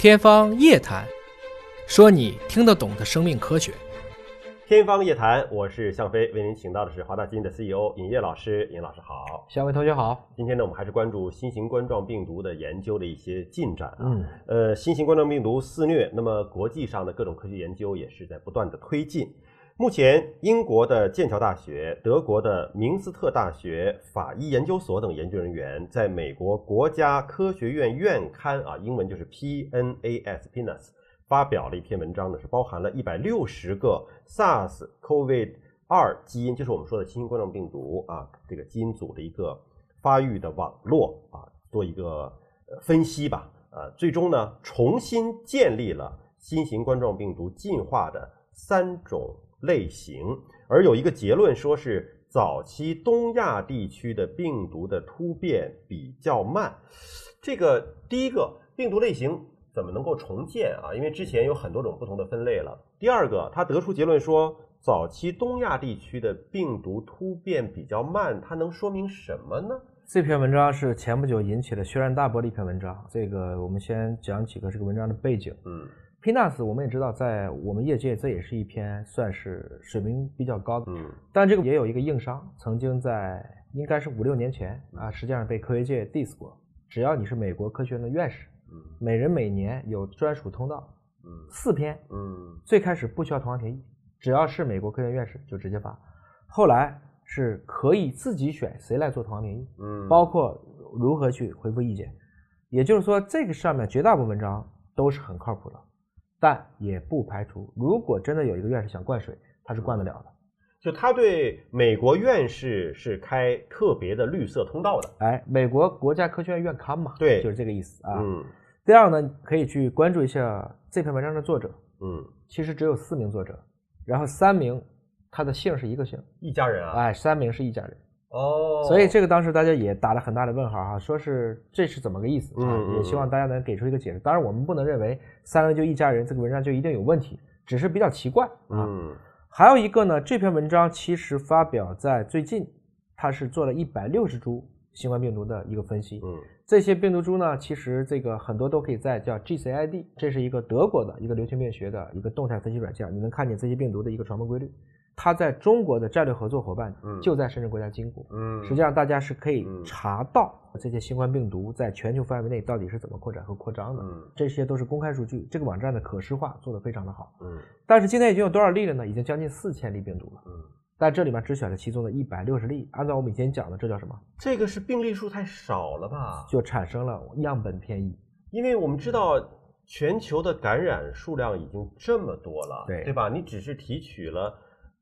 天方夜谭，说你听得懂的生命科学。天方夜谭，我是向飞，为您请到的是华大基因的 CEO 尹烨老师。尹老师好，向飞同学好。今天呢，我们还是关注新型冠状病毒的研究的一些进展啊。嗯，呃，新型冠状病毒肆虐，那么国际上的各种科学研究也是在不断的推进。目前，英国的剑桥大学、德国的明斯特大学法医研究所等研究人员，在美国国家科学院院刊啊，英文就是 PNAS（PNAS） 发表了一篇文章呢，是包含了一百六十个 SARS COVID 二基因，就是我们说的新型冠状病毒啊，这个基因组的一个发育的网络啊，做一个分析吧。呃，最终呢，重新建立了新型冠状病毒进化的三种。类型，而有一个结论说是早期东亚地区的病毒的突变比较慢。这个第一个病毒类型怎么能够重建啊？因为之前有很多种不同的分类了。第二个，他得出结论说早期东亚地区的病毒突变比较慢，它能说明什么呢？这篇文章是前不久引起了轩然大波的一篇文章。这个我们先讲几个这个文章的背景。嗯。PNAS 我们也知道，在我们业界这也是一篇算是水平比较高的，嗯，但这个也有一个硬伤，曾经在应该是五六年前啊，实际上被科学界 diss 过。只要你是美国科学院的院士，嗯，每人每年有专属通道，嗯，四篇，嗯，最开始不需要同行评议，只要是美国科学院院士就直接发，后来是可以自己选谁来做同行评议，嗯，包括如何去回复意见，也就是说这个上面绝大部分文章都是很靠谱的。但也不排除，如果真的有一个院士想灌水，他是灌得了的。就他对美国院士是开特别的绿色通道的。哎，美国国家科学院院刊嘛，对，就是这个意思啊。嗯。第二呢，可以去关注一下这篇文章的作者。嗯。其实只有四名作者，然后三名他的姓是一个姓，一家人啊。哎，三名是一家人。哦，所以这个当时大家也打了很大的问号哈，说是这是怎么个意思啊？也希望大家能给出一个解释。当然，我们不能认为三个就一家人，这个文章就一定有问题，只是比较奇怪啊。还有一个呢，这篇文章其实发表在最近，它是做了一百六十株新冠病毒的一个分析。嗯，这些病毒株呢，其实这个很多都可以在叫 GCID，这是一个德国的一个流行病学的一个动态分析软件，你能看见这些病毒的一个传播规律。它在中国的战略合作伙伴就在深圳国家基因库。嗯，实际上大家是可以查到这些新冠病毒在全球范围内到底是怎么扩展和扩张的。嗯，这些都是公开数据。这个网站的可视化做得非常的好。嗯，但是今天已经有多少例了呢？已经将近四千例病毒了。嗯，但这里面只选了其中的一百六十例。按照我们以前讲的，这叫什么？这个是病例数太少了吧？就产生了样本偏移。因为我们知道全球的感染数量已经这么多了，对对吧？你只是提取了。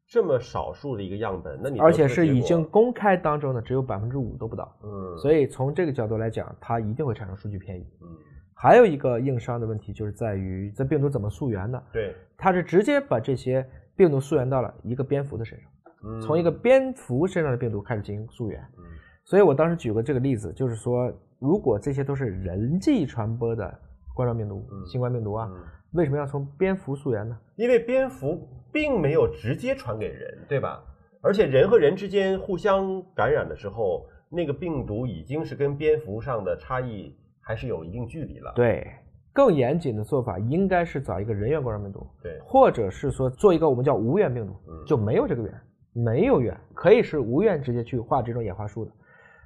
这么少数的一个样本，那你而且是已经公开当中的只有百分之五都不到，嗯，所以从这个角度来讲，它一定会产生数据偏移，嗯，还有一个硬伤的问题就是在于这病毒怎么溯源的，对，它是直接把这些病毒溯源到了一个蝙蝠的身上，嗯，从一个蝙蝠身上的病毒开始进行溯源，嗯，所以我当时举过这个例子，就是说如果这些都是人际传播的冠状病毒、新冠病毒啊，为什么要从蝙蝠溯源呢？因为蝙蝠。并没有直接传给人，对吧？而且人和人之间互相感染的时候，那个病毒已经是跟蝙蝠上的差异还是有一定距离了。对，更严谨的做法应该是找一个人源冠状病毒，对，或者是说做一个我们叫无源病毒，就没有这个源，没有源，可以是无源直接去画这种演化树的。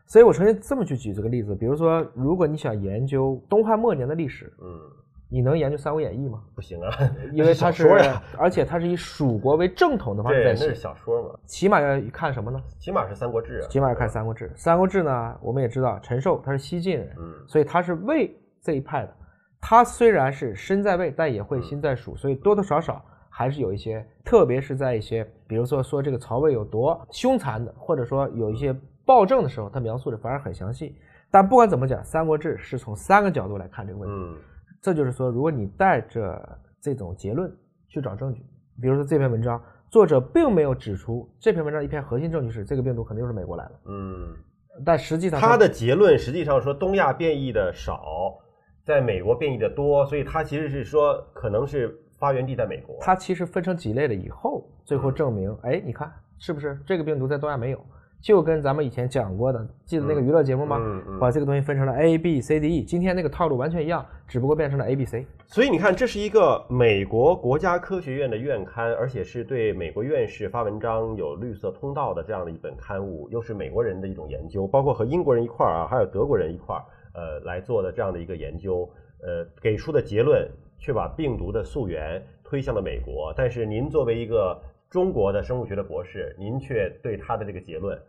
所以我曾经这么去举这个例子，比如说，如果你想研究东汉末年的历史，嗯。你能研究《三国演义》吗？不行啊，因为它是，而且它是以蜀国为正统的方式在写，那是小说嘛。起码要看什么呢？起码是《三国志》啊。起码要看《三国志》。《三国志》呢，我们也知道，陈寿他是西晋人，嗯，所以他是魏这一派的。他虽然是身在魏，但也会心在蜀，所以多多少少还是有一些，特别是在一些，比如说说这个曹魏有多凶残的，或者说有一些暴政的时候，他描述的反而很详细。但不管怎么讲，《三国志》是从三个角度来看这个问题。嗯。这就是说，如果你带着这种结论去找证据，比如说这篇文章，作者并没有指出这篇文章一篇核心证据是这个病毒肯定是美国来的，嗯，但实际上他的结论实际上说东亚变异的少，在美国变异的多，所以他其实是说可能是发源地在美国。他其实分成几类了以后，最后证明，哎，你看是不是这个病毒在东亚没有？就跟咱们以前讲过的，记得那个娱乐节目吗？嗯嗯把这个东西分成了 A、B、C、D、E，今天那个套路完全一样，只不过变成了 A、B、C。所以你看，这是一个美国国家科学院的院刊，而且是对美国院士发文章有绿色通道的这样的一本刊物，又是美国人的一种研究，包括和英国人一块儿啊，还有德国人一块儿，呃，来做的这样的一个研究，呃，给出的结论却把病毒的溯源推向了美国。但是您作为一个中国的生物学的博士，您却对他的这个结论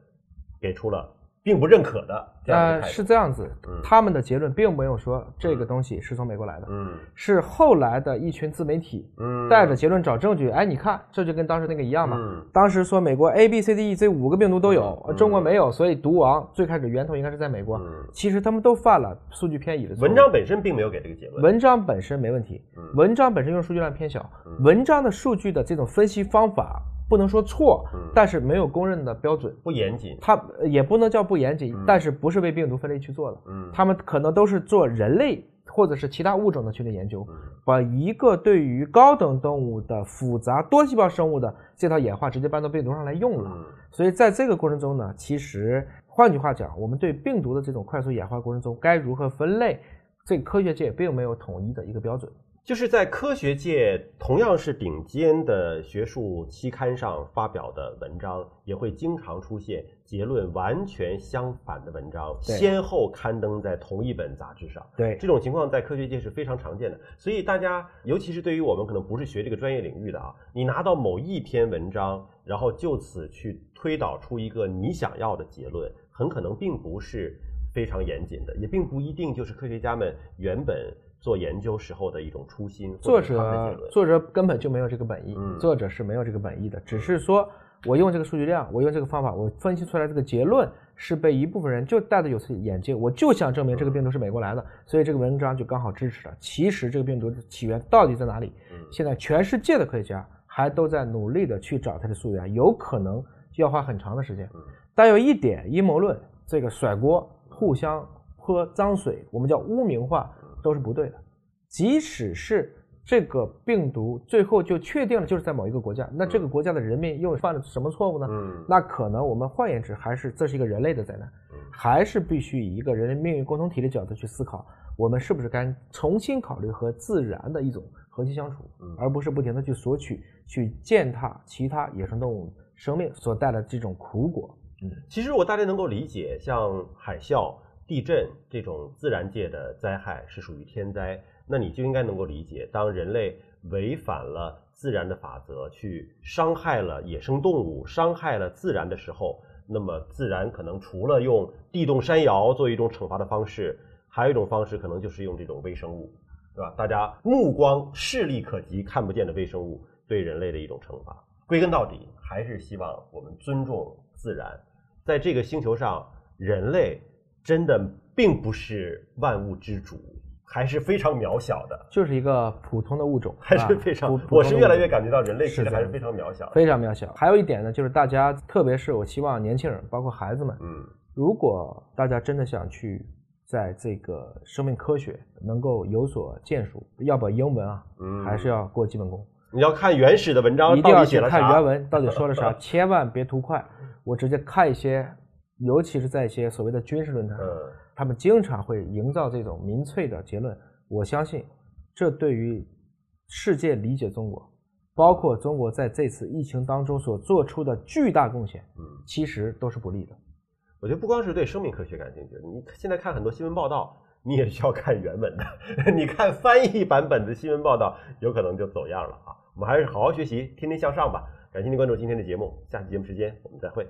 给出了并不认可的这样的呃。是这样子嗯，他们的结论并没有说这个东西是从美国来的，嗯是后来的一群自媒体嗯，带着结论找证据。哎，你看，这就跟当时那个一样嘛。嗯当时说美国 A、B、C、D、E 这五个病毒都有，嗯中国没有，所以毒王最开始源头应该是在美国。嗯其实他们都犯了数据偏移的错误。文章本身并没有给这个结论。文章本身没问题，嗯文章本身用数据量偏小，嗯文章的数据的这种分析方法不能说错嗯，但是没有公认的标准。不严谨。它呃也不能叫不严谨嗯，但是不是为病毒分类去做的，嗯，他们可能都是做人类或者是其他物种的去的研究，嗯把一个对于高等动物的复杂多细胞生物的这套演化直接搬到病毒上来用了。嗯所以在这个过程中呢，其实换句话讲，我们对病毒的这种快速演化过程中该如何分类，这个科学界并没有统一的一个标准。就是在科学界同样是顶尖的学术期刊上发表的文章，也会经常出现结论完全相反的文章，先后刊登在同一本杂志上。对这种情况在科学界是非常常见的，所以大家，尤其是对于我们可能不是学这个专业领域的啊，你拿到某一篇文章，然后就此去推导出一个你想要的结论，很可能并不是非常严谨的，也并不一定就是科学家们原本做研究时候的一种初心，作或者。作者根本就没有这个本意，嗯作者是没有这个本意的，只是说我用这个数据量，我用这个方法，我分析出来这个结论是被一部分人就戴着有色眼镜，我就想证明这个病毒是美国来的，所以这个文章就刚好支持了。其实这个病毒的起源到底在哪里？嗯现在全世界的科学家还都在努力的去找它的溯源，有可能要花很长的时间嗯。但有一点，阴谋论这个甩锅、互相泼脏水，我们叫污名化，都是不对的。即使是这个病毒最后就确定了就是在某一个国家，那这个国家的人民又犯了什么错误呢？嗯那可能我们换言之，还是这是一个人类的灾难，还是必须以一个人类命运共同体的角度去思考，我们是不是该重新考虑和自然的一种和谐相处，嗯而不是不停的去索取、去践踏其他野生动物生命所带来的这种苦果。其实如果大家能够理解，像海啸、地震这种自然界的灾害是属于天灾，那你就应该能够理解，当人类违反了自然的法则，去伤害了野生动物、伤害了自然的时候，那么自然可能除了用地动山摇作为一种惩罚的方式，还有一种方式可能就是用这种微生物，对吧？大家目光视力可及、看不见的微生物对人类的一种惩罚。归根到底，还是希望我们尊重自然。在这个星球上，人类真的并不是万物之主，还是非常渺小的，就是一个普通的物种，还是啊非常。我是越来越感觉到人类其实还是非常渺小的。非常渺小。还有一点呢，就是大家，特别是我希望年轻人，包括孩子们，嗯如果大家真的想去在这个生命科学能够有所建树，要把英文啊，嗯，还是要过基本功，你要看原始的文章一定要去到底写了啥看原。文到底说了啥，千万别图快。我直接看一些，尤其是在一些所谓的军事论坛上，嗯他们经常会营造这种民粹的结论。我相信，这对于世界理解中国，包括中国在这次疫情当中所做出的巨大贡献，嗯，其实都是不利的。我觉得不光是对生命科学感兴趣，你现在看很多新闻报道，你也需要看原文的。你看翻译版本的新闻报道，有可能就走样了啊。我们还是好好学习，天天向上吧。感谢您关注今天的节目，下期节目时间我们再会。